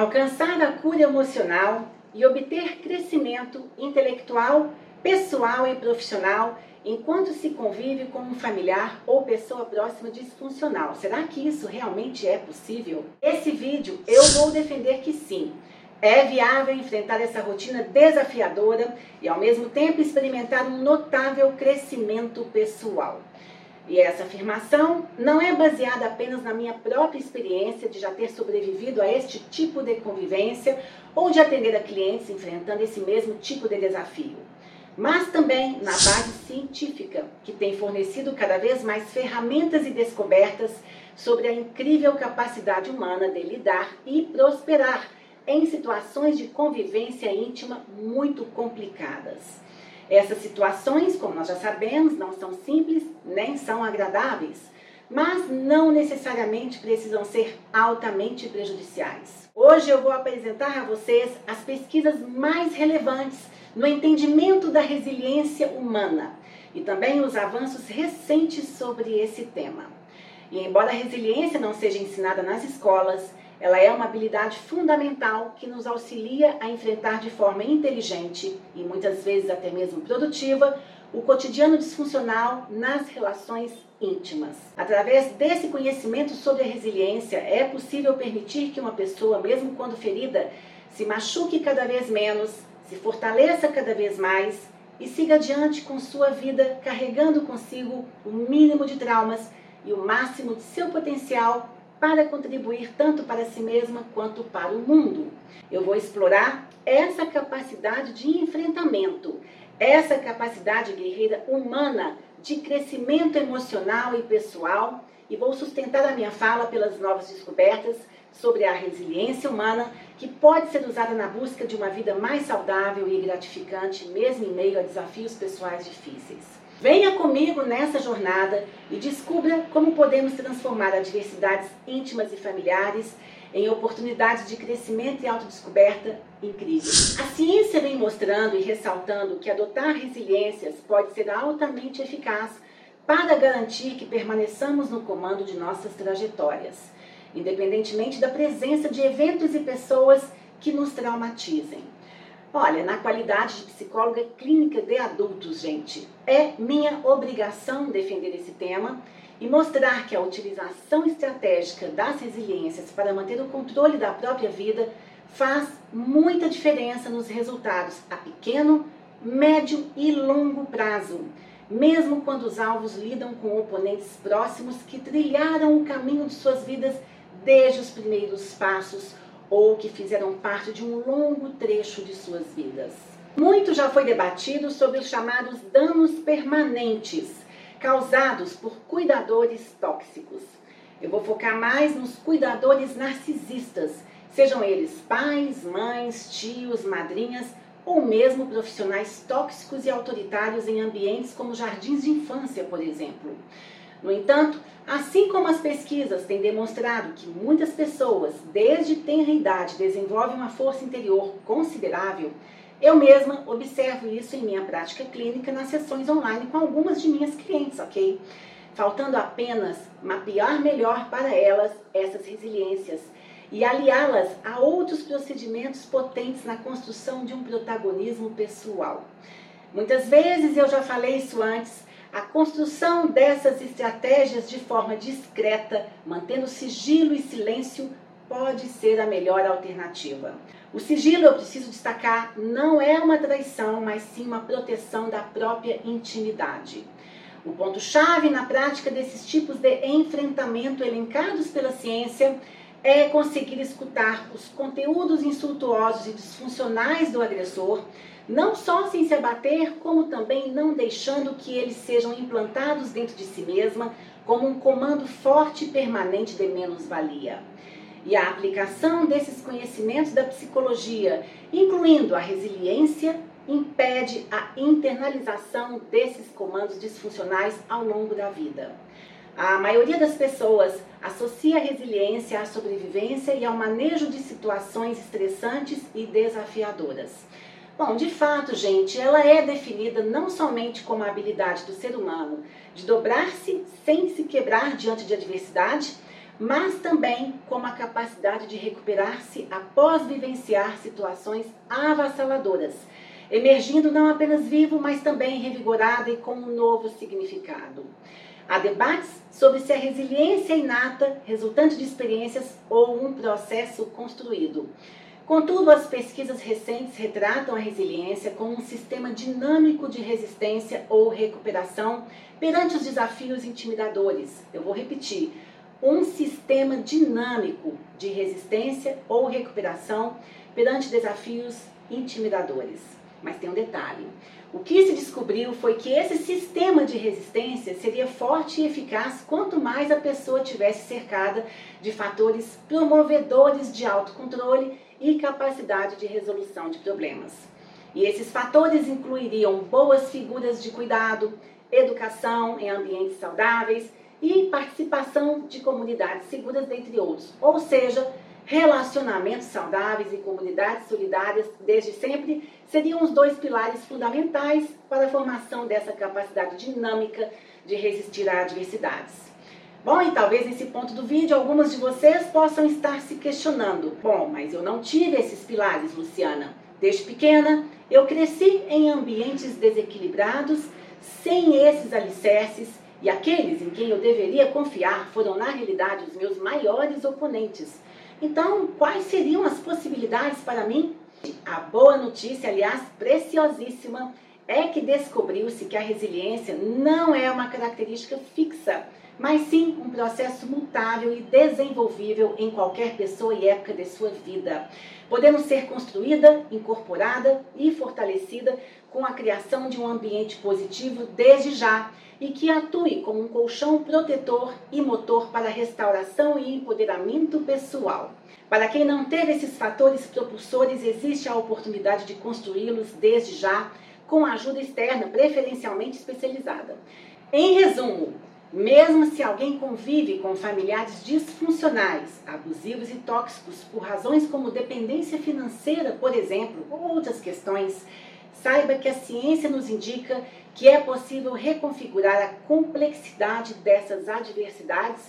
alcançar a cura emocional e obter crescimento intelectual, pessoal e profissional enquanto se convive com um familiar ou pessoa próxima disfuncional. Será que isso realmente é possível? Esse vídeo eu vou defender que sim. É viável enfrentar essa rotina desafiadora e ao mesmo tempo experimentar um notável crescimento pessoal. E essa afirmação não é baseada apenas na minha própria experiência de já ter sobrevivido a este tipo de convivência ou de atender a clientes enfrentando esse mesmo tipo de desafio, mas também na base científica, que tem fornecido cada vez mais ferramentas e descobertas sobre a incrível capacidade humana de lidar e prosperar em situações de convivência íntima muito complicadas. Essas situações, como nós já sabemos, não são simples nem são agradáveis, mas não necessariamente precisam ser altamente prejudiciais. Hoje eu vou apresentar a vocês as pesquisas mais relevantes no entendimento da resiliência humana e também os avanços recentes sobre esse tema. E embora a resiliência não seja ensinada nas escolas, ela é uma habilidade fundamental que nos auxilia a enfrentar de forma inteligente e muitas vezes até mesmo produtiva o cotidiano disfuncional nas relações íntimas. Através desse conhecimento sobre a resiliência, é possível permitir que uma pessoa, mesmo quando ferida, se machuque cada vez menos, se fortaleça cada vez mais e siga adiante com sua vida carregando consigo o mínimo de traumas e o máximo de seu potencial para contribuir tanto para si mesma quanto para o mundo. Eu vou explorar essa capacidade de enfrentamento, essa capacidade guerreira humana de crescimento emocional e pessoal e vou sustentar a minha fala pelas novas descobertas sobre a resiliência humana que pode ser usada na busca de uma vida mais saudável e gratificante, mesmo em meio a desafios pessoais difíceis. Venha comigo nessa jornada e descubra como podemos transformar adversidades íntimas e familiares em oportunidades de crescimento e autodescoberta incríveis. A ciência vem mostrando e ressaltando que adotar resiliências pode ser altamente eficaz para garantir que permaneçamos no comando de nossas trajetórias, independentemente da presença de eventos e pessoas que nos traumatizem. Olha, na qualidade de psicóloga clínica de adultos, gente, é minha obrigação defender esse tema e mostrar que a utilização estratégica das resiliências para manter o controle da própria vida faz muita diferença nos resultados a pequeno, médio e longo prazo, mesmo quando os alvos lidam com oponentes próximos que trilharam o caminho de suas vidas desde os primeiros passos ou que fizeram parte de um longo trecho de suas vidas. Muito já foi debatido sobre os chamados danos permanentes causados por cuidadores tóxicos. Eu vou focar mais nos cuidadores narcisistas, sejam eles pais, mães, tios, madrinhas ou mesmo profissionais tóxicos e autoritários em ambientes como jardins de infância, por exemplo. No entanto, assim como as pesquisas têm demonstrado que muitas pessoas, desde tenra idade, desenvolvem uma força interior considerável, eu mesma observo isso em minha prática clínica nas sessões online com algumas de minhas clientes, ok? Faltando apenas mapear melhor para elas essas resiliências e aliá-las a outros procedimentos potentes na construção de um protagonismo pessoal. Muitas vezes eu já falei isso antes, a construção dessas estratégias de forma discreta, mantendo sigilo e silêncio, pode ser a melhor alternativa. O sigilo, eu preciso destacar, não é uma traição, mas sim uma proteção da própria intimidade. O ponto-chave na prática desses tipos de enfrentamento elencados pela ciência é conseguir escutar os conteúdos insultuosos e disfuncionais do agressor não só sem se abater, como também não deixando que eles sejam implantados dentro de si mesma como um comando forte e permanente de menos-valia. E a aplicação desses conhecimentos da psicologia, incluindo a resiliência, impede a internalização desses comandos disfuncionais ao longo da vida. A maioria das pessoas associa a resiliência à sobrevivência e ao manejo de situações estressantes e desafiadoras. Bom, de fato, gente, ela é definida não somente como a habilidade do ser humano de dobrar-se sem se quebrar diante de adversidade, mas também como a capacidade de recuperar-se após vivenciar situações avassaladoras, emergindo não apenas vivo, mas também revigorado e com um novo significado. Há debates sobre se a resiliência é inata, resultante de experiências ou um processo construído. Contudo, as pesquisas recentes retratam a resiliência como um sistema dinâmico de resistência ou recuperação perante os desafios intimidadores. Eu vou repetir: um sistema dinâmico de resistência ou recuperação perante desafios intimidadores. Mas tem um detalhe: o que se descobriu foi que esse sistema de resistência seria forte e eficaz quanto mais a pessoa tivesse cercada de fatores promovedores de autocontrole e capacidade de resolução de problemas. E esses fatores incluiriam boas figuras de cuidado, educação em ambientes saudáveis e participação de comunidades seguras, dentre outros. Ou seja, relacionamentos saudáveis e comunidades solidárias, desde sempre, seriam os dois pilares fundamentais para a formação dessa capacidade dinâmica de resistir a adversidades. Bom, e talvez nesse ponto do vídeo algumas de vocês possam estar se questionando: bom, mas eu não tive esses pilares, Luciana. Desde pequena, eu cresci em ambientes desequilibrados, sem esses alicerces, e aqueles em quem eu deveria confiar foram, na realidade, os meus maiores oponentes. Então, quais seriam as possibilidades para mim? A boa notícia, aliás, preciosíssima, é que descobriu-se que a resiliência não é uma característica fixa mas sim um processo mutável e desenvolvível em qualquer pessoa e época de sua vida, podendo ser construída, incorporada e fortalecida com a criação de um ambiente positivo desde já e que atue como um colchão protetor e motor para restauração e empoderamento pessoal. Para quem não teve esses fatores propulsores, existe a oportunidade de construí-los desde já com ajuda externa, preferencialmente especializada. Em resumo, mesmo se alguém convive com familiares disfuncionais, abusivos e tóxicos por razões como dependência financeira, por exemplo, ou outras questões, saiba que a ciência nos indica que é possível reconfigurar a complexidade dessas adversidades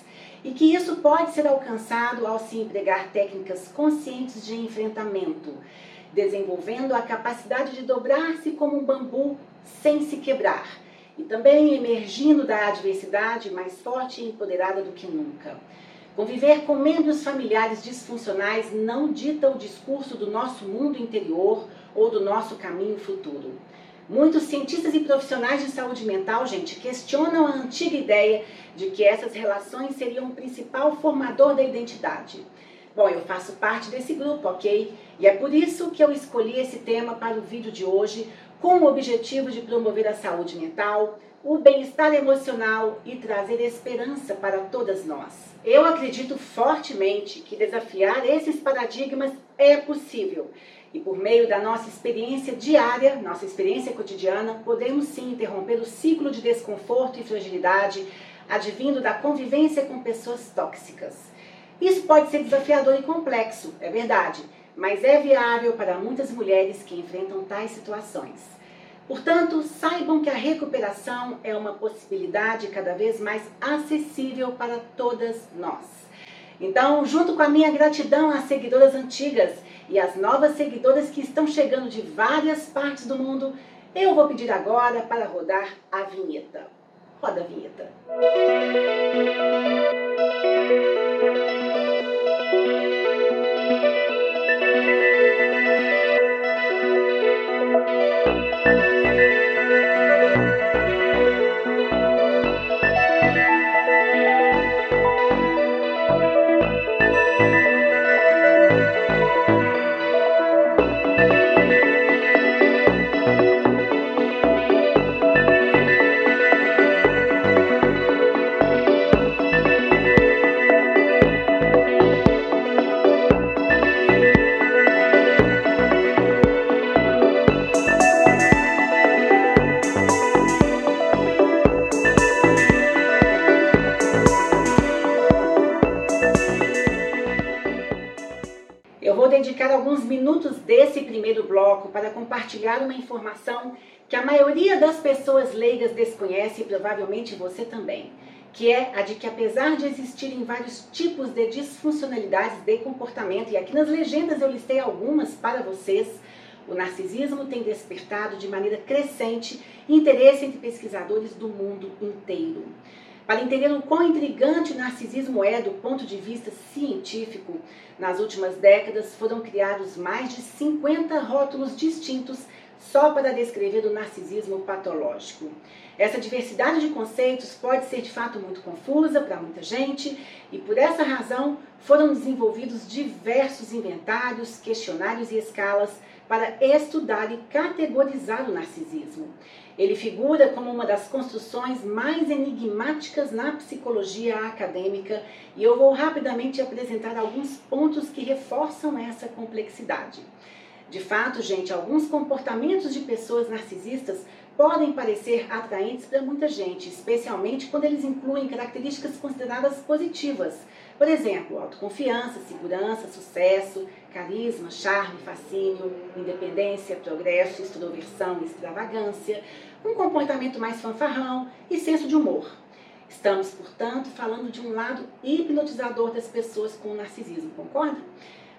e que isso pode ser alcançado ao se empregar técnicas conscientes de enfrentamento, desenvolvendo a capacidade de dobrar-se como um bambu sem se quebrar e também emergindo da adversidade mais forte e empoderada do que nunca. Conviver com membros familiares disfuncionais não dita o discurso do nosso mundo interior ou do nosso caminho futuro. Muitos cientistas e profissionais de saúde mental, gente, questionam a antiga ideia de que essas relações seriam o principal formador da identidade. Bom, eu faço parte desse grupo, ok? E é por isso que eu escolhi esse tema para o vídeo de hoje, com o objetivo de promover a saúde mental, o bem-estar emocional e trazer esperança para todas nós. Eu acredito fortemente que desafiar esses paradigmas é possível e por meio da nossa experiência diária, nossa experiência cotidiana, podemos sim interromper o ciclo de desconforto e fragilidade advindo da convivência com pessoas tóxicas. Isso pode ser desafiador e complexo, é verdade, mas é viável para muitas mulheres que enfrentam tais situações. Portanto, saibam que a recuperação é uma possibilidade cada vez mais acessível para todas nós. Então, junto com a minha gratidão às seguidoras antigas e às novas seguidoras que estão chegando de várias partes do mundo, eu vou pedir agora para rodar a vinheta. Roda a vinheta. dedicar primeiro bloco para compartilhar uma informação que a maioria das pessoas leigas desconhece e provavelmente você também. que é a de que apesar de existirem vários tipos de disfuncionalidades de comportamento, e aqui nas legendas eu listei algumas para vocês, o narcisismo tem despertado de maneira crescente interesse entre pesquisadores do mundo inteiro. Para entender o quão intrigante o narcisismo é do ponto de vista científico, nas últimas décadas foram criados mais de 50 rótulos distintos só para descrever o narcisismo patológico. Essa diversidade de conceitos pode ser de fato muito confusa para muita gente e por essa razão foram desenvolvidos diversos inventários, questionários e escalas para estudar e categorizar o narcisismo. Ele figura como uma das construções mais enigmáticas na psicologia acadêmica e eu vou rapidamente apresentar alguns pontos que reforçam essa complexidade. De fato, gente, alguns comportamentos de pessoas narcisistas podem parecer atraentes para muita gente, especialmente quando eles incluem características consideradas positivas. Por exemplo, autoconfiança, segurança, sucesso, carisma, charme, fascínio, independência, progresso, extroversão, extravagância, um comportamento mais fanfarrão e senso de humor. Estamos, portanto, falando de um lado hipnotizador das pessoas com narcisismo, concorda?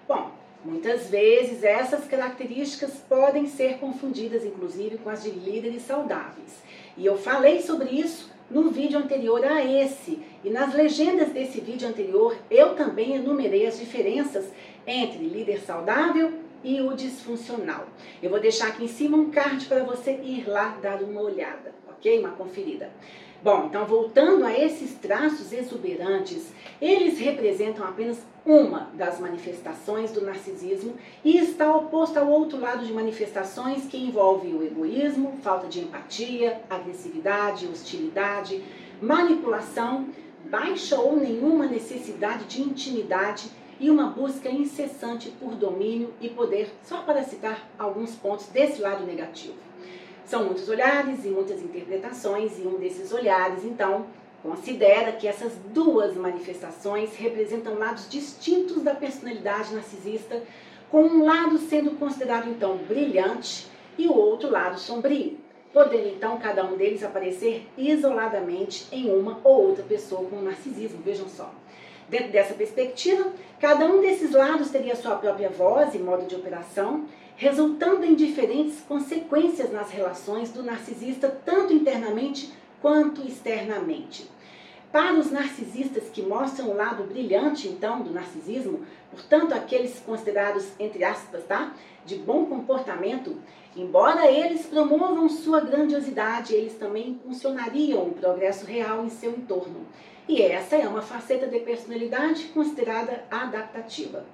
Bom, Muitas vezes essas características podem ser confundidas, inclusive, com as de líderes saudáveis. E eu falei sobre isso no vídeo anterior a esse. E nas legendas desse vídeo anterior, eu também enumerei as diferenças entre líder saudável e o disfuncional. Eu vou deixar aqui em cima um card para você ir lá dar uma olhada, ok? Uma conferida. Bom, então voltando a esses traços exuberantes, eles representam apenas uma das manifestações do narcisismo e está oposto ao outro lado de manifestações que envolve o egoísmo, falta de empatia, agressividade, hostilidade, manipulação, baixa ou nenhuma necessidade de intimidade e uma busca incessante por domínio e poder, só para citar alguns pontos desse lado negativo. São muitos olhares e muitas interpretações, e um desses olhares, então, considera que essas duas manifestações representam lados distintos da personalidade narcisista, com um lado sendo considerado então brilhante e o outro lado sombrio, podendo então cada um deles aparecer isoladamente em uma ou outra pessoa com narcisismo, vejam só. Dentro dessa perspectiva, cada um desses lados teria sua própria voz e modo de operação, resultando em diferentes consequências nas relações do narcisista, tanto internamente quanto externamente. Para os narcisistas que mostram o lado brilhante, então, do narcisismo, portanto, aqueles considerados, entre aspas, tá, de bom comportamento, embora eles promovam sua grandiosidade, eles também impulsionariam o progresso real em seu entorno. E essa é uma faceta de personalidade considerada adaptativa.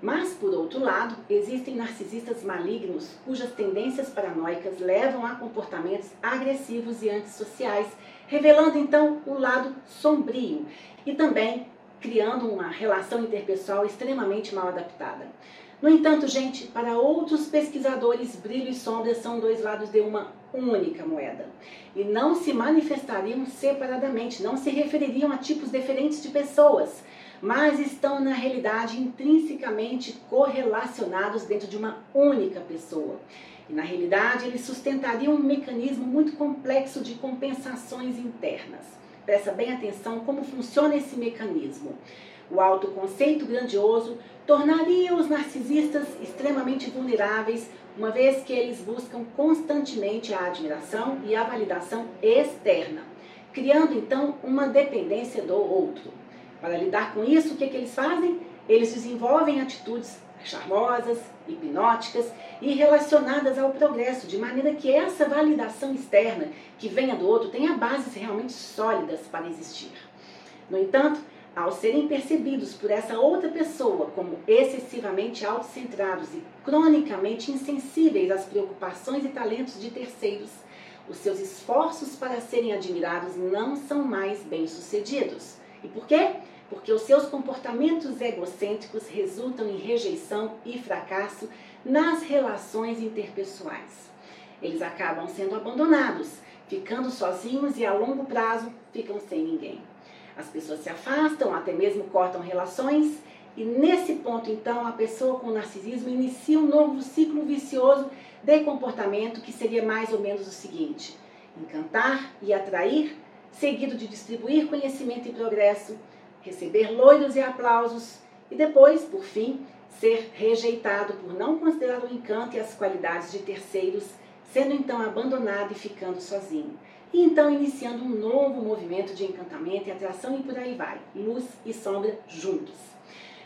Mas, por outro lado, existem narcisistas malignos cujas tendências paranoicas levam a comportamentos agressivos e antissociais, revelando então o lado sombrio e também criando uma relação interpessoal extremamente mal adaptada. No entanto, gente, para outros pesquisadores, brilho e sombra são dois lados de uma única moeda e não se manifestariam separadamente, não se refeririam a tipos diferentes de pessoas mas estão na realidade intrinsecamente correlacionados dentro de uma única pessoa. E na realidade eles sustentariam um mecanismo muito complexo de compensações internas. Presta bem atenção como funciona esse mecanismo. O autoconceito grandioso tornaria os narcisistas extremamente vulneráveis, uma vez que eles buscam constantemente a admiração e a validação externa, criando então uma dependência do outro. Para lidar com isso, o que, é que eles fazem? Eles desenvolvem atitudes charmosas, hipnóticas e relacionadas ao progresso, de maneira que essa validação externa que venha do outro tenha bases realmente sólidas para existir. No entanto, ao serem percebidos por essa outra pessoa como excessivamente autocentrados e cronicamente insensíveis às preocupações e talentos de terceiros, os seus esforços para serem admirados não são mais bem-sucedidos. E por quê? porque os seus comportamentos egocêntricos resultam em rejeição e fracasso nas relações interpessoais. Eles acabam sendo abandonados, ficando sozinhos e a longo prazo ficam sem ninguém. As pessoas se afastam, até mesmo cortam relações, e nesse ponto, então, a pessoa com narcisismo inicia um novo ciclo vicioso de comportamento que seria mais ou menos o seguinte: encantar e atrair seguido de distribuir conhecimento e progresso, receber loiros e aplausos e depois, por fim, ser rejeitado por não considerar o encanto e as qualidades de terceiros, sendo então abandonado e ficando sozinho. E então iniciando um novo movimento de encantamento e atração e por aí vai, luz e sombra juntos.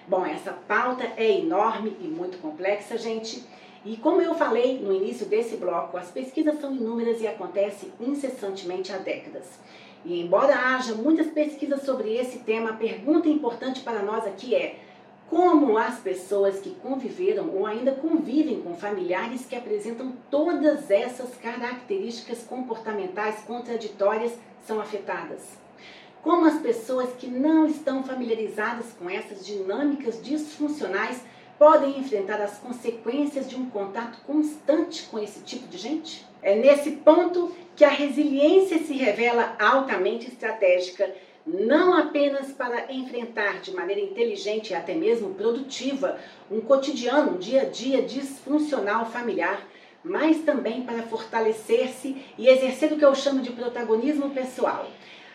Bom, essa pauta é enorme e muito complexa, gente. E como eu falei no início desse bloco, as pesquisas são inúmeras e acontecem incessantemente há décadas. E embora haja muitas pesquisas sobre esse tema, a pergunta importante para nós aqui é: como as pessoas que conviveram ou ainda convivem com familiares que apresentam todas essas características comportamentais contraditórias são afetadas? Como as pessoas que não estão familiarizadas com essas dinâmicas disfuncionais podem enfrentar as consequências de um contato constante com esse tipo de gente? É nesse ponto que a resiliência se revela altamente estratégica, não apenas para enfrentar de maneira inteligente e até mesmo produtiva um cotidiano, um dia a dia disfuncional familiar, mas também para fortalecer-se e exercer o que eu chamo de protagonismo pessoal.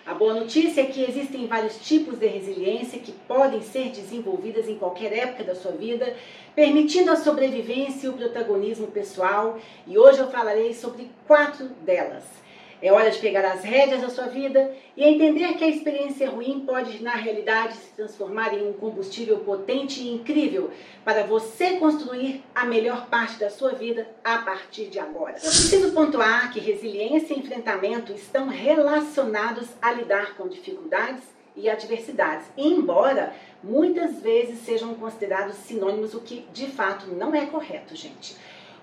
A boa notícia é que existem vários tipos de resiliência que podem ser desenvolvidas em qualquer época da sua vida, permitindo a sobrevivência e o protagonismo pessoal, e hoje eu falarei sobre quatro delas. É hora de pegar as rédeas da sua vida e entender que a experiência ruim pode, na realidade, se transformar em um combustível potente e incrível para você construir a melhor parte da sua vida a partir de agora. Eu preciso pontuar que resiliência e enfrentamento estão relacionados a lidar com dificuldades e adversidades, embora muitas vezes sejam considerados sinônimos, o que de fato não é correto, gente.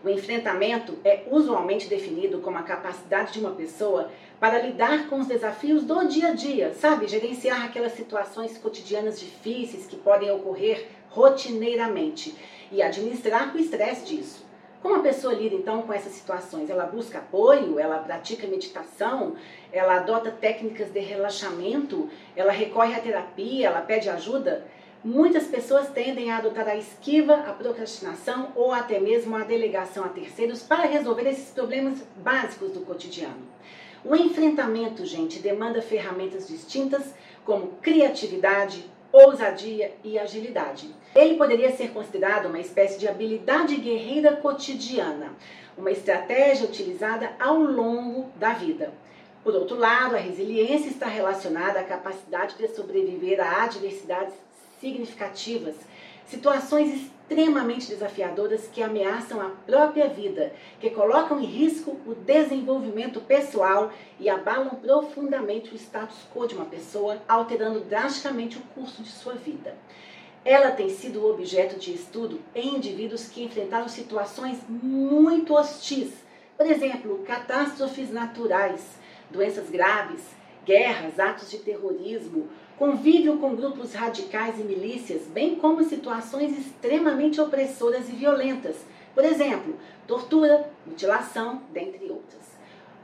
O enfrentamento é usualmente definido como a capacidade de uma pessoa para lidar com os desafios do dia a dia, sabe? Gerenciar aquelas situações cotidianas difíceis que podem ocorrer rotineiramente e administrar o estresse disso. Como a pessoa lida então com essas situações? Ela busca apoio, ela pratica meditação, ela adota técnicas de relaxamento, ela recorre à terapia, ela pede ajuda? Muitas pessoas tendem a adotar a esquiva, a procrastinação ou até mesmo a delegação a terceiros para resolver esses problemas básicos do cotidiano. O enfrentamento, gente, demanda ferramentas distintas como criatividade, ousadia e agilidade. Ele poderia ser considerado uma espécie de habilidade guerreira cotidiana, uma estratégia utilizada ao longo da vida. Por outro lado, a resiliência está relacionada à capacidade de sobreviver a adversidades significativas, situações extremamente desafiadoras que ameaçam a própria vida, que colocam em risco o desenvolvimento pessoal e abalam profundamente o status quo de uma pessoa, alterando drasticamente o curso de sua vida. Ela tem sido objeto de estudo em indivíduos que enfrentaram situações muito hostis, por exemplo, catástrofes naturais, doenças graves, guerras, atos de terrorismo, convívio com grupos radicais e milícias, bem como situações extremamente opressoras e violentas, por exemplo, tortura, mutilação, dentre outras.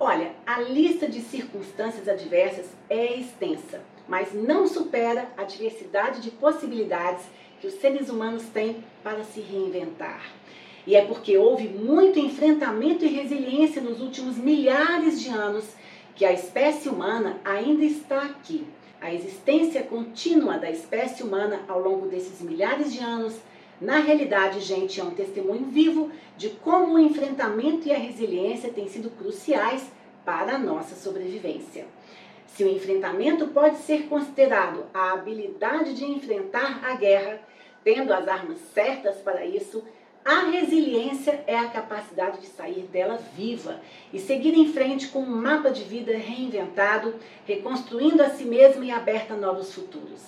Olha, a lista de circunstâncias adversas é extensa, mas não supera a diversidade de possibilidades que os seres humanos têm para se reinventar. E é porque houve muito enfrentamento e resiliência nos últimos milhares de anos que a espécie humana ainda está aqui a existência contínua da espécie humana ao longo desses milhares de anos, na realidade, gente, é um testemunho vivo de como o enfrentamento e a resiliência têm sido cruciais para a nossa sobrevivência. Se o enfrentamento pode ser considerado a habilidade de enfrentar a guerra, tendo as armas certas para isso, a resiliência é a capacidade de sair dela viva e seguir em frente com um mapa de vida reinventado, reconstruindo a si mesma e aberta a novos futuros.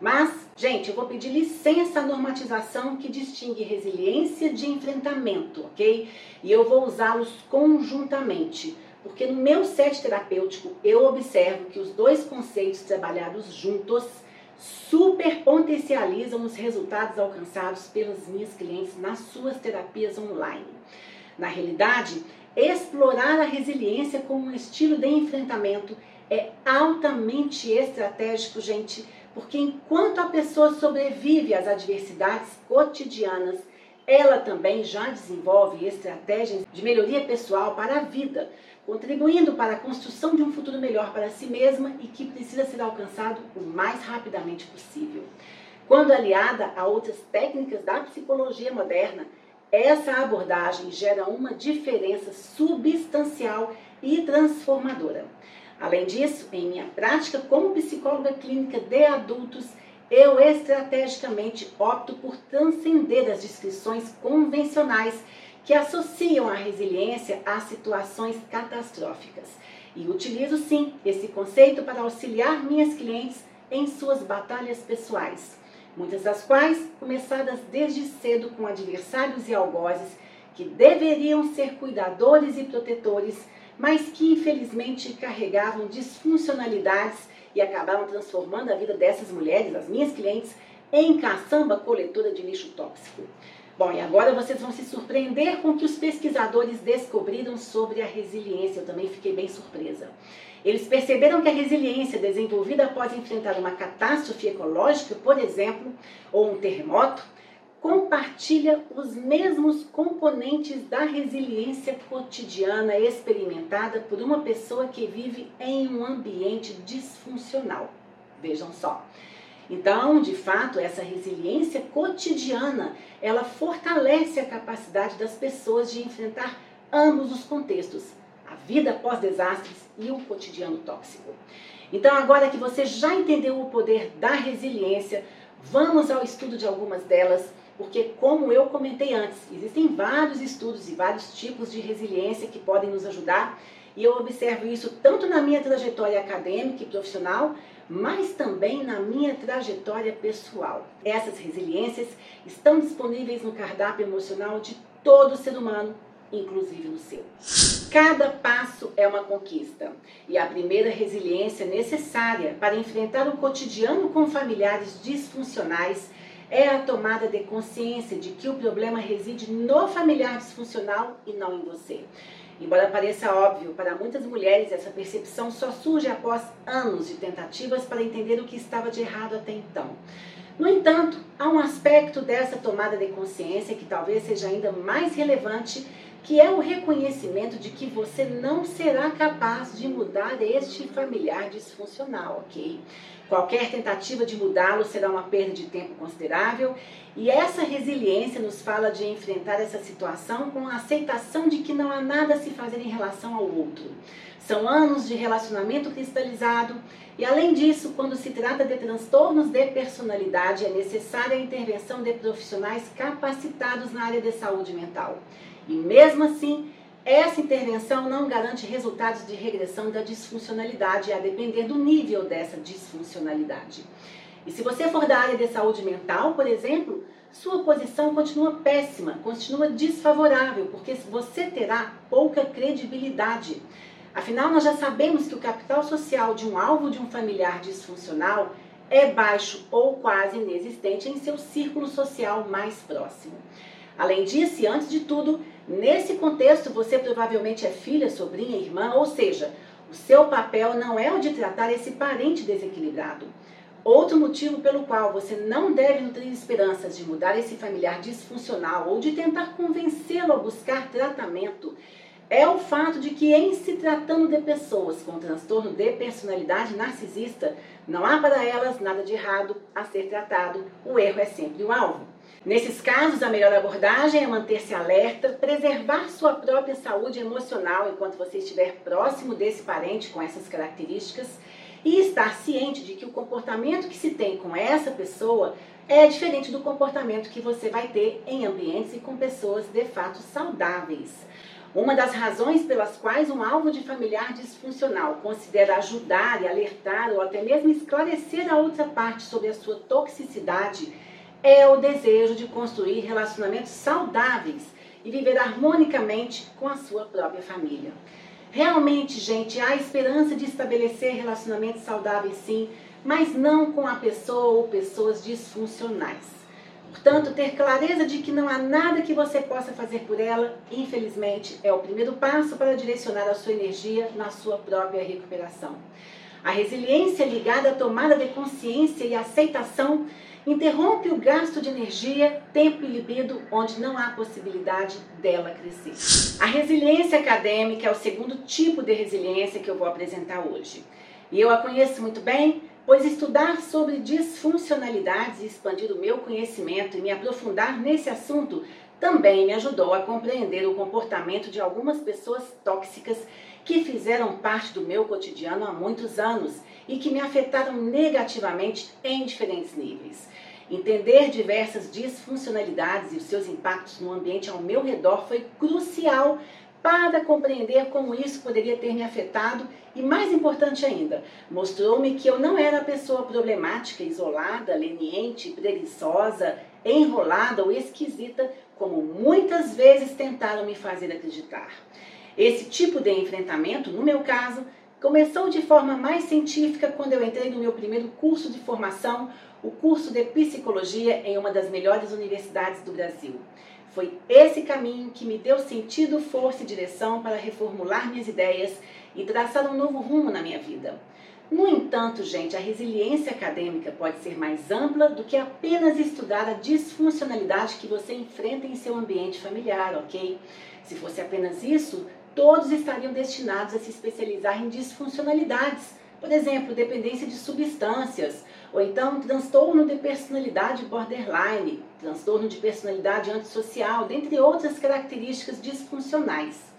Mas, gente, eu vou pedir licença à normatização que distingue resiliência de enfrentamento, ok? E eu vou usá-los conjuntamente, porque no meu set terapêutico eu observo que os dois conceitos trabalhados juntos super potencializam os resultados alcançados pelas minhas clientes nas suas terapias online. Na realidade, explorar a resiliência como um estilo de enfrentamento é altamente estratégico, gente, porque enquanto a pessoa sobrevive às adversidades cotidianas, ela também já desenvolve estratégias de melhoria pessoal para a vida, contribuindo para a construção de um futuro melhor para si mesma e que precisa ser alcançado o mais rapidamente possível. Quando aliada a outras técnicas da psicologia moderna, essa abordagem gera uma diferença substancial e transformadora. Além disso, em minha prática como psicóloga clínica de adultos, eu estrategicamente opto por transcender as descrições convencionais que associam a resiliência a situações catastróficas. E utilizo sim esse conceito para auxiliar minhas clientes em suas batalhas pessoais, muitas das quais começadas desde cedo com adversários e algozes que deveriam ser cuidadores e protetores, mas que infelizmente carregavam disfuncionalidades e acabaram transformando a vida dessas mulheres, as minhas clientes, em caçamba coletora de lixo tóxico. Bom, e agora vocês vão se surpreender com o que os pesquisadores descobriram sobre a resiliência. Eu também fiquei bem surpresa. Eles perceberam que a resiliência desenvolvida após enfrentar uma catástrofe ecológica, por exemplo, ou um terremoto, compartilha os mesmos componentes da resiliência cotidiana experimentada por uma pessoa que vive em um ambiente disfuncional. Vejam só. Então, de fato, essa resiliência cotidiana, ela fortalece a capacidade das pessoas de enfrentar ambos os contextos, a vida após desastres e o cotidiano tóxico. Então, agora que você já entendeu o poder da resiliência, vamos ao estudo de algumas delas porque, como eu comentei antes, existem vários estudos e vários tipos de resiliência que podem nos ajudar, e eu observo isso tanto na minha trajetória acadêmica e profissional, mas também na minha trajetória pessoal. Essas resiliências estão disponíveis no cardápio emocional de todo ser humano, inclusive no seu. Cada passo é uma conquista e a primeira resiliência necessária para enfrentar o cotidiano com familiares disfuncionais é a tomada de consciência de que o problema reside no familiar disfuncional e não em você. Embora pareça óbvio, para muitas mulheres essa percepção só surge após anos de tentativas para entender o que estava de errado até então. No entanto, há um aspecto dessa tomada de consciência que talvez seja ainda mais relevante, que é o reconhecimento de que você não será capaz de mudar este familiar disfuncional, ok? Qualquer tentativa de mudá-lo será uma perda de tempo considerável e essa resiliência nos fala de enfrentar essa situação com a aceitação de que não há nada a se fazer em relação ao outro. São anos de relacionamento cristalizado e, além disso, quando se trata de transtornos de personalidade, é necessária a intervenção de profissionais capacitados na área de saúde mental. E mesmo assim, essa intervenção não garante resultados de regressão da disfuncionalidade, a depender do nível dessa disfuncionalidade. E se você for da área de saúde mental, por exemplo, sua posição continua péssima, continua desfavorável, porque você terá pouca credibilidade. Afinal, nós já sabemos que o capital social de um alvo de um familiar disfuncional é baixo ou quase inexistente em seu círculo social mais próximo. Além disso, e antes de tudo, nesse contexto você provavelmente é filha, sobrinha, irmã, ou seja, o seu papel não é o de tratar esse parente desequilibrado. Outro motivo pelo qual você não deve nutrir esperanças de mudar esse familiar disfuncional ou de tentar convencê-lo a buscar tratamento é o fato de que, em se tratando de pessoas com transtorno de personalidade narcisista, não há para elas nada de errado a ser tratado, o erro é sempre o alvo. Nesses casos, a melhor abordagem é manter-se alerta, preservar sua própria saúde emocional enquanto você estiver próximo desse parente com essas características e estar ciente de que o comportamento que se tem com essa pessoa é diferente do comportamento que você vai ter em ambientes e com pessoas de fato saudáveis. Uma das razões pelas quais um alvo de familiar disfuncional considera ajudar e alertar ou até mesmo esclarecer a outra parte sobre a sua toxicidade é o desejo de construir relacionamentos saudáveis e viver harmonicamente com a sua própria família. Realmente, gente, há esperança de estabelecer relacionamentos saudáveis sim, mas não com a pessoa ou pessoas disfuncionais. Portanto, ter clareza de que não há nada que você possa fazer por ela, infelizmente, é o primeiro passo para direcionar a sua energia na sua própria recuperação. A resiliência ligada à tomada de consciência e aceitação interrompe o gasto de energia, tempo e libido onde não há possibilidade dela crescer. A resiliência acadêmica é o segundo tipo de resiliência que eu vou apresentar hoje. E eu a conheço muito bem, pois estudar sobre disfuncionalidades e expandir o meu conhecimento e me aprofundar nesse assunto também me ajudou a compreender o comportamento de algumas pessoas tóxicas que fizeram parte do meu cotidiano há muitos anos e que me afetaram negativamente em diferentes níveis. Entender diversas disfuncionalidades e os seus impactos no ambiente ao meu redor foi crucial para compreender como isso poderia ter me afetado e, mais importante ainda, mostrou-me que eu não era a pessoa problemática, isolada, leniente, preguiçosa, enrolada ou esquisita, como muitas vezes tentaram me fazer acreditar. Esse tipo de enfrentamento, no meu caso, começou de forma mais científica quando eu entrei no meu primeiro curso de formação, o curso de psicologia em uma das melhores universidades do Brasil. Foi esse caminho que me deu sentido, força e direção para reformular minhas ideias e traçar um novo rumo na minha vida. No entanto, gente, a resiliência acadêmica pode ser mais ampla do que apenas estudar a disfuncionalidade que você enfrenta em seu ambiente familiar, ok? Se fosse apenas isso, todos estariam destinados a se especializar em disfuncionalidades, por exemplo, dependência de substâncias, ou então transtorno de personalidade borderline, transtorno de personalidade antissocial, dentre outras características disfuncionais.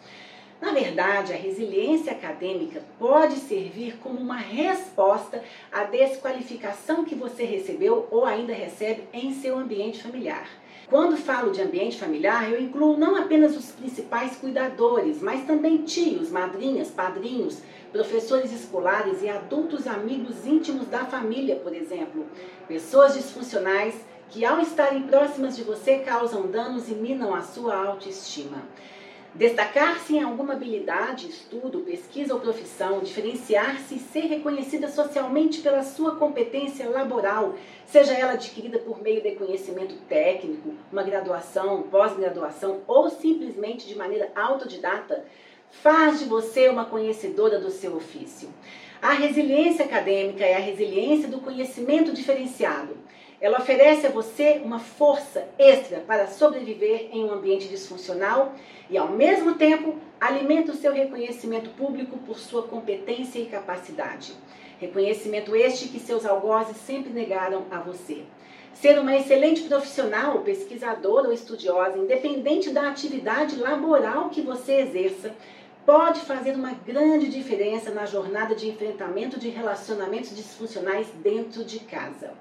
Na verdade, a resiliência acadêmica pode servir como uma resposta à desqualificação que você recebeu ou ainda recebe em seu ambiente familiar. Quando falo de ambiente familiar, eu incluo não apenas os principais cuidadores, mas também tios, madrinhas, padrinhos, professores escolares e adultos amigos íntimos da família, por exemplo. Pessoas disfuncionais que, ao estarem próximas de você, causam danos e minam a sua autoestima. Destacar-se em alguma habilidade, estudo, pesquisa ou profissão, diferenciar-se e ser reconhecida socialmente pela sua competência laboral, seja ela adquirida por meio de conhecimento técnico, uma graduação, pós-graduação ou simplesmente de maneira autodidata, faz de você uma conhecedora do seu ofício. A resiliência acadêmica é a resiliência do conhecimento diferenciado. Ela oferece a você uma força extra para sobreviver em um ambiente disfuncional e, ao mesmo tempo, alimenta o seu reconhecimento público por sua competência e capacidade. Reconhecimento este que seus algozes sempre negaram a você. Ser uma excelente profissional, pesquisadora ou estudiosa, independente da atividade laboral que você exerça, pode fazer uma grande diferença na jornada de enfrentamento de relacionamentos disfuncionais dentro de casa.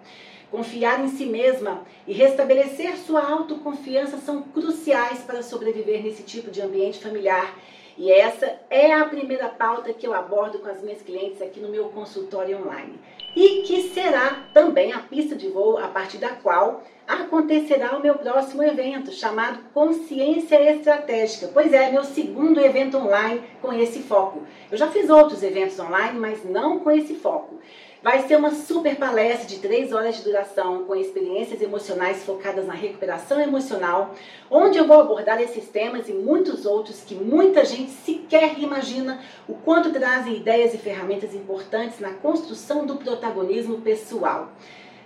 Confiar em si mesma e restabelecer sua autoconfiança são cruciais para sobreviver nesse tipo de ambiente familiar. E essa é a primeira pauta que eu abordo com as minhas clientes aqui no meu consultório online. E que será também a pista de voo a partir da qual acontecerá o meu próximo evento, chamado Consciência Estratégica. Pois é, meu segundo evento online com esse foco. Eu já fiz outros eventos online, mas não com esse foco. Vai ser uma super palestra de três horas de duração, com experiências emocionais focadas na recuperação emocional, onde eu vou abordar esses temas e muitos outros que muita gente sequer imagina o quanto trazem ideias e ferramentas importantes na construção do protagonismo pessoal.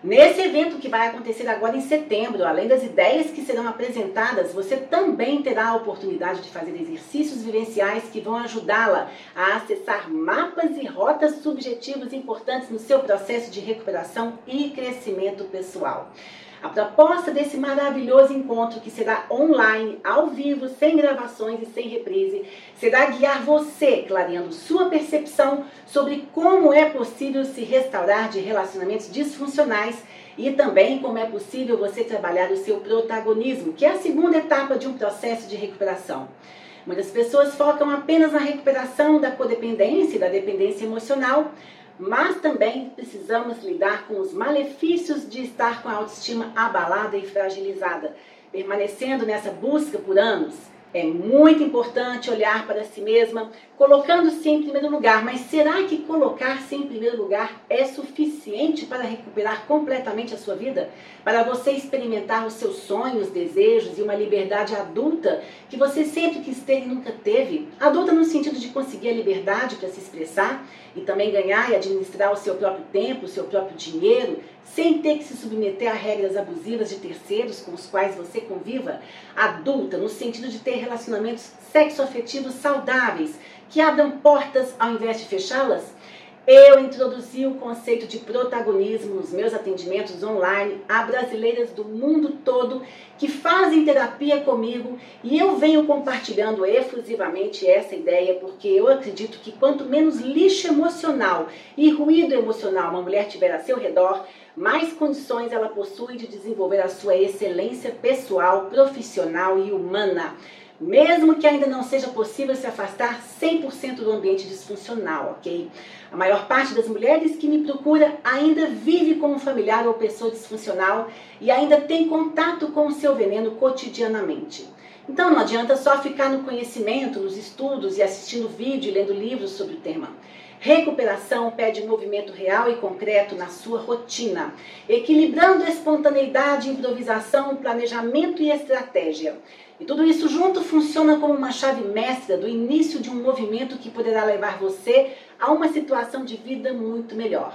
Nesse evento que vai acontecer agora em setembro, além das ideias que serão apresentadas, você também terá a oportunidade de fazer exercícios vivenciais que vão ajudá-la a acessar mapas e rotas subjetivos importantes no seu processo de recuperação e crescimento pessoal. A proposta desse maravilhoso encontro, que será online, ao vivo, sem gravações e sem reprise, será guiar você, clareando sua percepção sobre como é possível se restaurar de relacionamentos disfuncionais e também como é possível você trabalhar o seu protagonismo, que é a segunda etapa de um processo de recuperação. Muitas pessoas focam apenas na recuperação da codependência e da dependência emocional, mas também precisamos lidar com os malefícios de estar com a autoestima abalada e fragilizada, permanecendo nessa busca por anos. É muito importante olhar para si mesma, colocando-se em primeiro lugar. Mas será que colocar-se em primeiro lugar é suficiente para recuperar completamente a sua vida? Para você experimentar os seus sonhos, desejos e uma liberdade adulta que você sempre quis ter e nunca teve? Adulta no sentido de conseguir a liberdade para se expressar e também ganhar e administrar o seu próprio tempo, o seu próprio dinheiro, sem ter que se submeter a regras abusivas de terceiros com os quais você conviva, adulta no sentido de ter relacionamentos sexoafetivos saudáveis, que abram portas ao invés de fechá-las? Eu introduzi o conceito de protagonismo nos meus atendimentos online a brasileiras do mundo todo que fazem terapia comigo e eu venho compartilhando efusivamente essa ideia porque eu acredito que quanto menos lixo emocional e ruído emocional uma mulher tiver a seu redor, mais condições ela possui de desenvolver a sua excelência pessoal, profissional e humana mesmo que ainda não seja possível se afastar 100% do ambiente disfuncional, ok? A maior parte das mulheres que me procura ainda vive com um familiar ou pessoa disfuncional e ainda tem contato com o seu veneno cotidianamente. Então não adianta só ficar no conhecimento, nos estudos e assistindo vídeo e lendo livros sobre o tema. Recuperação pede movimento real e concreto na sua rotina, equilibrando espontaneidade, improvisação, planejamento e estratégia. E tudo isso junto funciona como uma chave mestra do início de um movimento que poderá levar você a uma situação de vida muito melhor.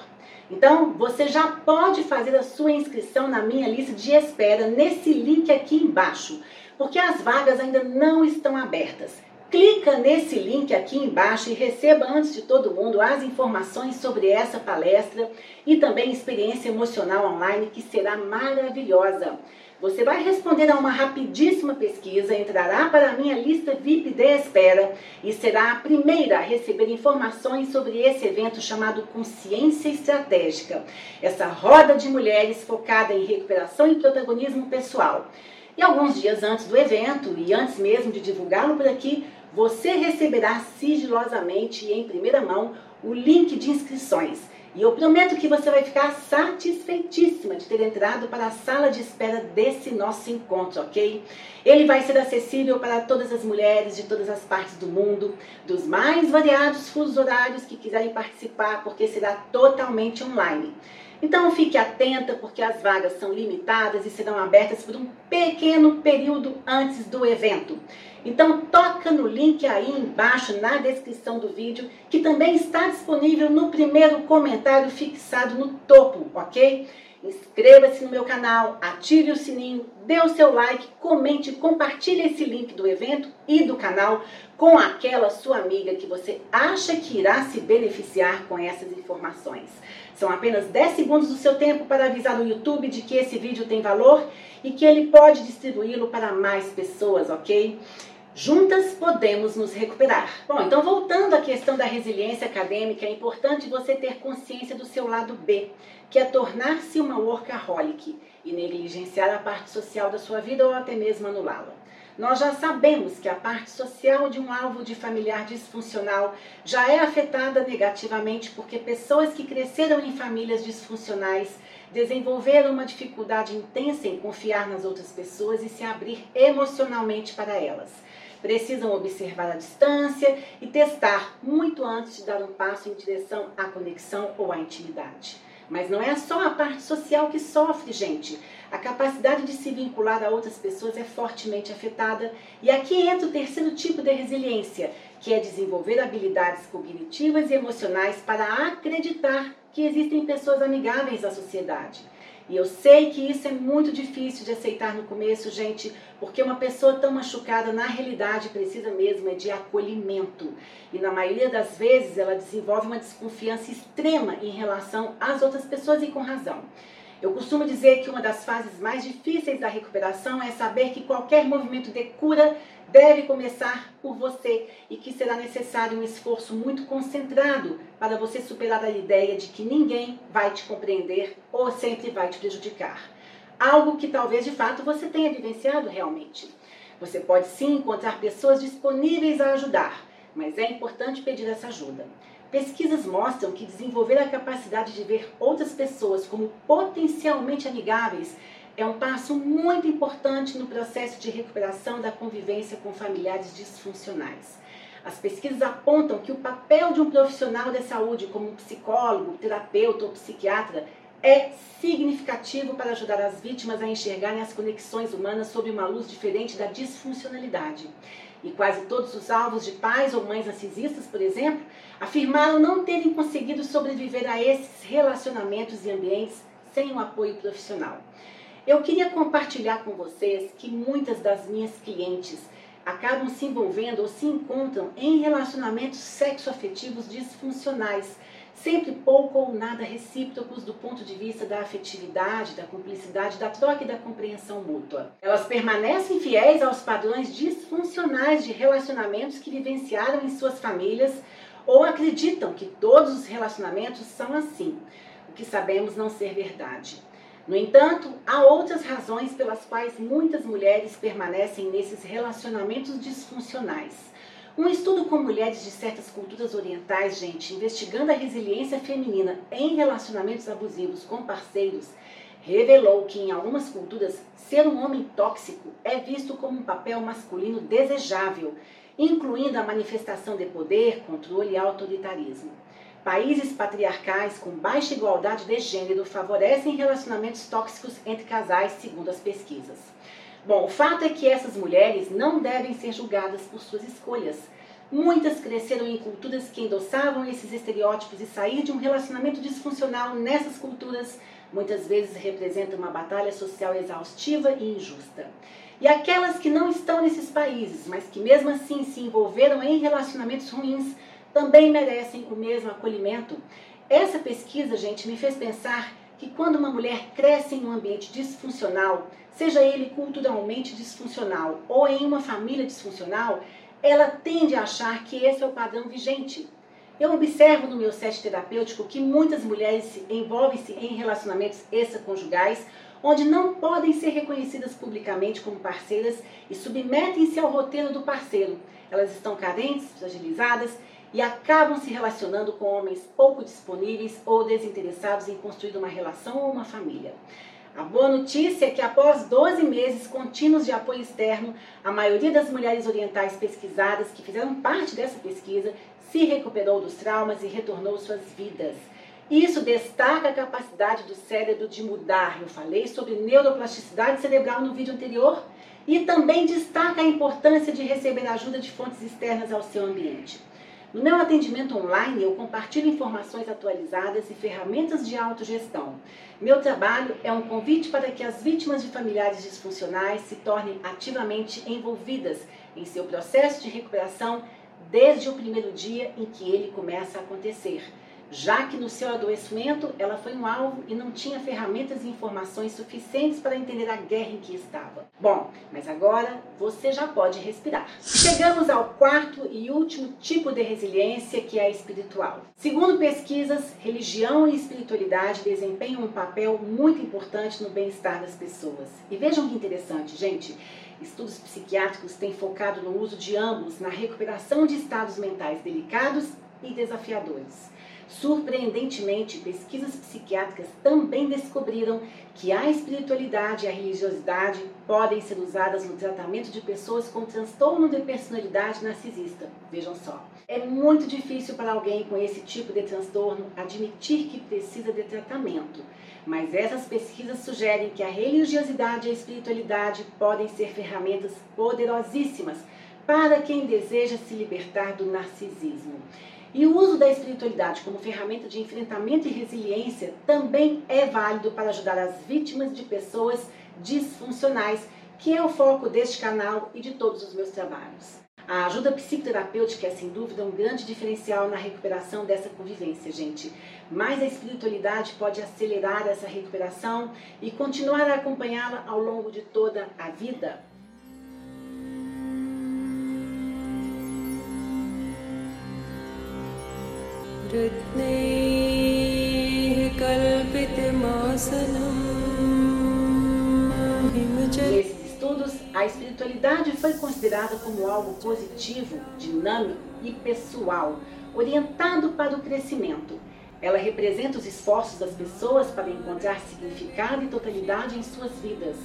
Então, você já pode fazer a sua inscrição na minha lista de espera nesse link aqui embaixo, porque as vagas ainda não estão abertas. Clica nesse link aqui embaixo e receba antes de todo mundo as informações sobre essa palestra e também experiência emocional online que será maravilhosa. Você vai responder a uma rapidíssima pesquisa, entrará para a minha lista VIP de espera e será a primeira a receber informações sobre esse evento chamado Consciência Estratégica. Essa roda de mulheres focada em recuperação e protagonismo pessoal. E alguns dias antes do evento e antes mesmo de divulgá-lo por aqui, você receberá sigilosamente e em primeira mão o link de inscrições. E eu prometo que você vai ficar satisfeitíssima de ter entrado para a sala de espera desse nosso encontro, ok? Ele vai ser acessível para todas as mulheres de todas as partes do mundo, dos mais variados fusos horários que quiserem participar, porque será totalmente online. Então fique atenta, porque as vagas são limitadas e serão abertas por um pequeno período antes do evento. Então toca no link aí embaixo na descrição do vídeo, que também está disponível no primeiro comentário fixado no topo, ok? Inscreva-se no meu canal, ative o sininho, dê o seu like, comente, compartilhe esse link do evento e do canal com aquela sua amiga que você acha que irá se beneficiar com essas informações. São apenas 10 segundos do seu tempo para avisar o YouTube de que esse vídeo tem valor e que ele pode distribuí-lo para mais pessoas, ok? Juntas podemos nos recuperar. Bom, então voltando à questão da resiliência acadêmica, é importante você ter consciência do seu lado B, que é tornar-se uma workaholic e negligenciar a parte social da sua vida ou até mesmo anulá-la. Nós já sabemos que a parte social de um alvo de familiar disfuncional já é afetada negativamente porque pessoas que cresceram em famílias disfuncionais desenvolveram uma dificuldade intensa em confiar nas outras pessoas e se abrir emocionalmente para elas precisam observar a distância e testar muito antes de dar um passo em direção à conexão ou à intimidade. Mas não é só a parte social que sofre, gente. A capacidade de se vincular a outras pessoas é fortemente afetada. E aqui entra o terceiro tipo de resiliência, que é desenvolver habilidades cognitivas e emocionais para acreditar que existem pessoas amigáveis à sociedade. E eu sei que isso é muito difícil de aceitar no começo, gente, porque uma pessoa tão machucada, na realidade, precisa mesmo é de acolhimento. E na maioria das vezes ela desenvolve uma desconfiança extrema em relação às outras pessoas e com razão. Eu costumo dizer que uma das fases mais difíceis da recuperação é saber que qualquer movimento de cura deve começar por você e que será necessário um esforço muito concentrado para você superar a ideia de que ninguém vai te compreender ou sempre vai te prejudicar. Algo que talvez de fato você tenha vivenciado realmente. Você pode sim encontrar pessoas disponíveis a ajudar, mas é importante pedir essa ajuda. Pesquisas mostram que desenvolver a capacidade de ver outras pessoas como potencialmente amigáveis é um passo muito importante no processo de recuperação da convivência com familiares disfuncionais. As pesquisas apontam que o papel de um profissional da saúde, como um psicólogo, terapeuta ou psiquiatra, é significativo para ajudar as vítimas a enxergarem as conexões humanas sob uma luz diferente da disfuncionalidade. E quase todos os alvos de pais ou mães narcisistas, por exemplo, afirmaram não terem conseguido sobreviver a esses relacionamentos e ambientes sem o apoio profissional. Eu queria compartilhar com vocês que muitas das minhas clientes acabam se envolvendo ou se encontram em relacionamentos sexoafetivos disfuncionais, sempre pouco ou nada recíprocos do ponto de vista da afetividade, da cumplicidade, da troca e da compreensão mútua. Elas permanecem fiéis aos padrões disfuncionais de relacionamentos que vivenciaram em suas famílias ou acreditam que todos os relacionamentos são assim, o que sabemos não ser verdade. No entanto, há outras razões pelas quais muitas mulheres permanecem nesses relacionamentos disfuncionais. Um estudo com mulheres de certas culturas orientais, gente, investigando a resiliência feminina em relacionamentos abusivos com parceiros, revelou que em algumas culturas ser um homem tóxico é visto como um papel masculino desejável, incluindo a manifestação de poder, controle e autoritarismo. Países patriarcais com baixa igualdade de gênero favorecem relacionamentos tóxicos entre casais, segundo as pesquisas. Bom, o fato é que essas mulheres não devem ser julgadas por suas escolhas. Muitas cresceram em culturas que endossavam esses estereótipos e sair de um relacionamento disfuncional nessas culturas muitas vezes representa uma batalha social exaustiva e injusta. E aquelas que não estão nesses países, mas que mesmo assim se envolveram em relacionamentos ruins, também merecem o mesmo acolhimento. Essa pesquisa, gente, me fez pensar que quando uma mulher cresce em um ambiente disfuncional, seja ele culturalmente disfuncional ou em uma família disfuncional, ela tende a achar que esse é o padrão vigente. Eu observo no meu set terapêutico que muitas mulheres envolvem-se em relacionamentos extraconjugais onde não podem ser reconhecidas publicamente como parceiras e submetem-se ao roteiro do parceiro. Elas estão carentes, fragilizadas e acabam se relacionando com homens pouco disponíveis ou desinteressados em construir uma relação ou uma família. A boa notícia é que após 12 meses contínuos de apoio externo, a maioria das mulheres orientais pesquisadas que fizeram parte dessa pesquisa se recuperou dos traumas e retornou suas vidas. Isso destaca a capacidade do cérebro de mudar. Eu falei sobre neuroplasticidade cerebral no vídeo anterior. E também destaca a importância de receber ajuda de fontes externas ao seu ambiente. No meu atendimento online, eu compartilho informações atualizadas e ferramentas de autogestão. Meu trabalho é um convite para que as vítimas de familiares disfuncionais se tornem ativamente envolvidas em seu processo de recuperação desde o primeiro dia em que ele começa a acontecer já que no seu adoecimento ela foi um alvo e não tinha ferramentas e informações suficientes para entender a guerra em que estava. Bom, mas agora você já pode respirar. Chegamos ao quarto e último tipo de resiliência, que é a espiritual. Segundo pesquisas, religião e espiritualidade desempenham um papel muito importante no bem-estar das pessoas. E vejam que interessante, gente. Estudos psiquiátricos têm focado no uso de ambos na recuperação de estados mentais delicados e desafiadores. Surpreendentemente, pesquisas psiquiátricas também descobriram que a espiritualidade e a religiosidade podem ser usadas no tratamento de pessoas com transtorno de personalidade narcisista. Vejam só. É muito difícil para alguém com esse tipo de transtorno admitir que precisa de tratamento, mas essas pesquisas sugerem que a religiosidade e a espiritualidade podem ser ferramentas poderosíssimas para quem deseja se libertar do narcisismo. E o uso da espiritualidade como ferramenta de enfrentamento e resiliência também é válido para ajudar as vítimas de pessoas disfuncionais, que é o foco deste canal e de todos os meus trabalhos. A ajuda psicoterapêutica é sem dúvida um grande diferencial na recuperação dessa convivência, gente. Mas a espiritualidade pode acelerar essa recuperação e continuar a acompanhá-la ao longo de toda a vida. Nesses estudos, a espiritualidade foi considerada como algo positivo, dinâmico e pessoal, orientado para o crescimento. Ela representa os esforços das pessoas para encontrar significado e totalidade em suas vidas,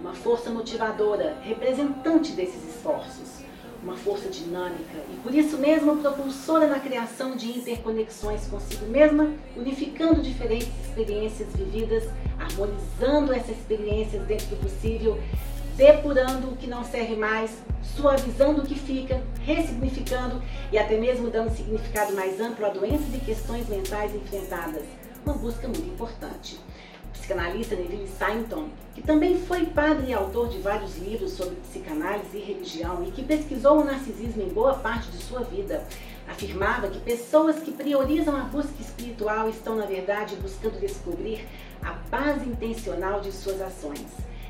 uma força motivadora, representante desses esforços uma força dinâmica e por isso mesmo propulsora na criação de interconexões consigo mesma, unificando diferentes experiências vividas, harmonizando essas experiências dentro do possível, depurando o que não serve mais, suavizando o que fica, ressignificando e até mesmo dando significado mais amplo a doenças e questões mentais enfrentadas. Uma busca muito importante psicanalista Neville Sainton, que também foi padre e autor de vários livros sobre psicanálise e religião e que pesquisou o narcisismo em boa parte de sua vida, afirmava que pessoas que priorizam a busca espiritual estão, na verdade, buscando descobrir a base intencional de suas ações.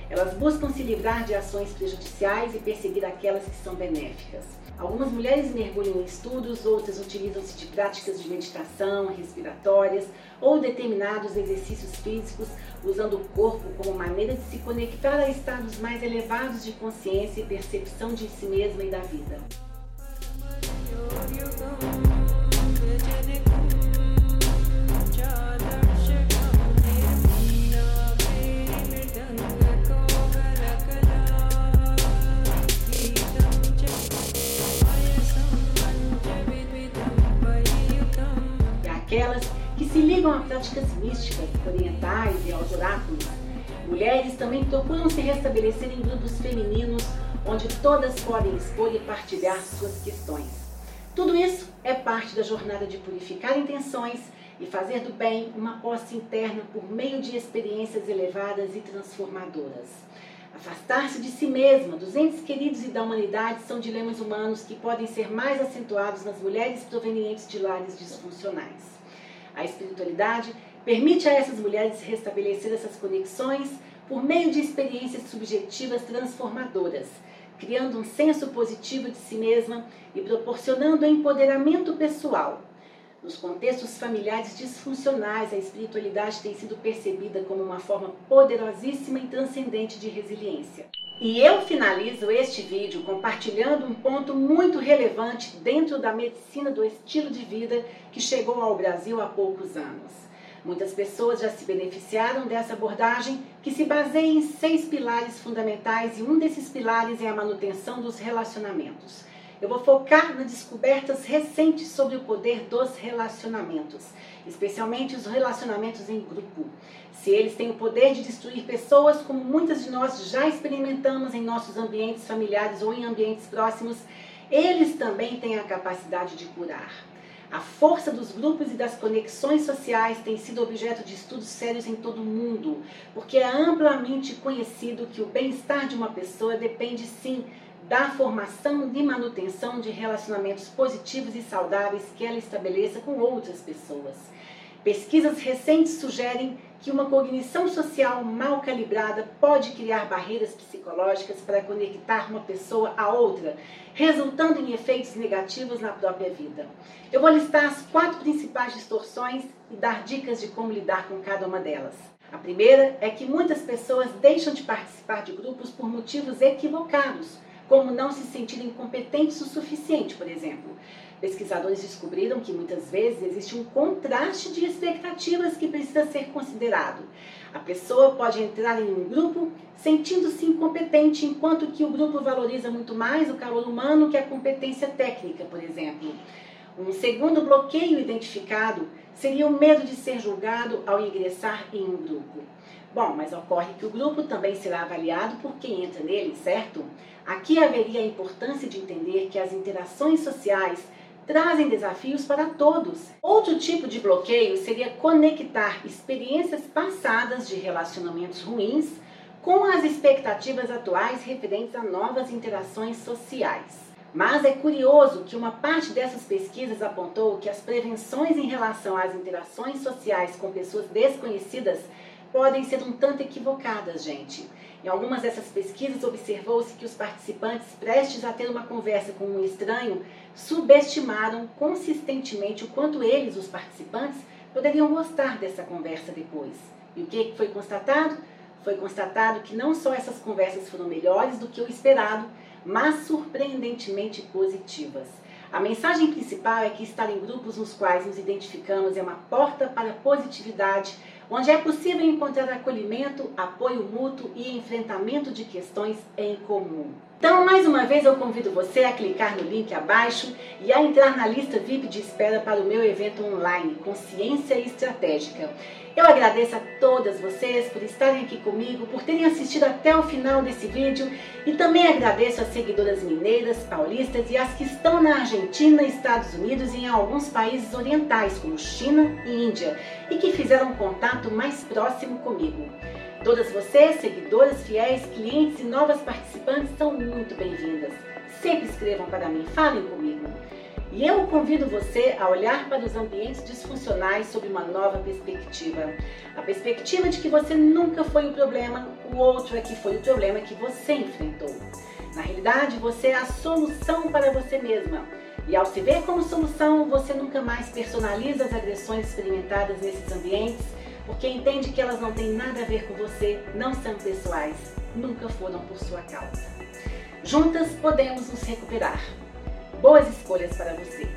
Elas buscam se livrar de ações prejudiciais e perseguir aquelas que são benéficas. Algumas mulheres mergulham em estudos, outras utilizam-se de práticas de meditação, respiratórias ou determinados exercícios físicos, usando o corpo como maneira de se conectar a estados mais elevados de consciência e percepção de si mesma e da vida. Ligam a práticas místicas orientais e aos oráculos. Mulheres também procuram se restabelecer em grupos femininos onde todas podem expor e partilhar suas questões. Tudo isso é parte da jornada de purificar intenções e fazer do bem uma posse interna por meio de experiências elevadas e transformadoras. Afastar-se de si mesma, dos entes queridos e da humanidade são dilemas humanos que podem ser mais acentuados nas mulheres provenientes de lares disfuncionais. A espiritualidade permite a essas mulheres restabelecer essas conexões por meio de experiências subjetivas transformadoras, criando um senso positivo de si mesma e proporcionando empoderamento pessoal. Nos contextos familiares disfuncionais, a espiritualidade tem sido percebida como uma forma poderosíssima e transcendente de resiliência. E eu finalizo este vídeo compartilhando um ponto muito relevante dentro da medicina do estilo de vida que chegou ao Brasil há poucos anos. Muitas pessoas já se beneficiaram dessa abordagem que se baseia em seis pilares fundamentais e um desses pilares é a manutenção dos relacionamentos. Eu vou focar nas descobertas recentes sobre o poder dos relacionamentos, especialmente os relacionamentos em grupo. Se eles têm o poder de destruir pessoas, como muitas de nós já experimentamos em nossos ambientes familiares ou em ambientes próximos, eles também têm a capacidade de curar. A força dos grupos e das conexões sociais tem sido objeto de estudos sérios em todo o mundo, porque é amplamente conhecido que o bem-estar de uma pessoa depende sim da formação e manutenção de relacionamentos positivos e saudáveis que ela estabeleça com outras pessoas. Pesquisas recentes sugerem que uma cognição social mal calibrada pode criar barreiras psicológicas para conectar uma pessoa a outra, resultando em efeitos negativos na própria vida. Eu vou listar as quatro principais distorções e dar dicas de como lidar com cada uma delas. A primeira é que muitas pessoas deixam de participar de grupos por motivos equivocados como não se sentirem competentes o suficiente, por exemplo. Pesquisadores descobriram que muitas vezes existe um contraste de expectativas que precisa ser considerado. A pessoa pode entrar em um grupo sentindo-se incompetente, enquanto que o grupo valoriza muito mais o calor humano que a competência técnica, por exemplo. Um segundo bloqueio identificado seria o medo de ser julgado ao ingressar em um grupo. Bom, mas ocorre que o grupo também será avaliado por quem entra nele, certo? Aqui haveria a importância de entender que as interações sociais trazem desafios para todos. Outro tipo de bloqueio seria conectar experiências passadas de relacionamentos ruins com as expectativas atuais referentes a novas interações sociais. Mas é curioso que uma parte dessas pesquisas apontou que as prevenções em relação às interações sociais com pessoas desconhecidas podem ser um tanto equivocadas, gente. Em algumas dessas pesquisas, observou-se que os participantes, prestes a ter uma conversa com um estranho, subestimaram consistentemente o quanto eles, os participantes, poderiam gostar dessa conversa depois. E o que foi constatado? Foi constatado que não só essas conversas foram melhores do que o esperado, mas surpreendentemente positivas. A mensagem principal é que estar em grupos nos quais nos identificamos é uma porta para a positividade, onde é possível encontrar acolhimento, apoio mútuo e enfrentamento de questões em comum. Então, mais uma vez, eu convido você a clicar no link abaixo e a entrar na lista VIP de espera para o meu evento online, Consciência Estratégica. Eu agradeço a todas vocês por estarem aqui comigo, por terem assistido até o final desse vídeo e também agradeço às seguidoras mineiras, paulistas e as que estão na Argentina, Estados Unidos e em alguns países orientais, como China e Índia, e que fizeram contato mais próximo comigo. Todas vocês, seguidoras, fiéis, clientes e novas participantes, são muito bem-vindas. Sempre escrevam para mim, falem comigo. E eu convido você a olhar para os ambientes disfuncionais sob uma nova perspectiva. A perspectiva de que você nunca foi o problema, o outro é que foi o problema que você enfrentou. Na realidade, você é a solução para você mesma. E ao se ver como solução, você nunca mais personaliza as agressões experimentadas nesses ambientes porque entende que elas não têm nada a ver com você, não são pessoais, nunca foram por sua causa. Juntas podemos nos recuperar. Boas escolhas para você!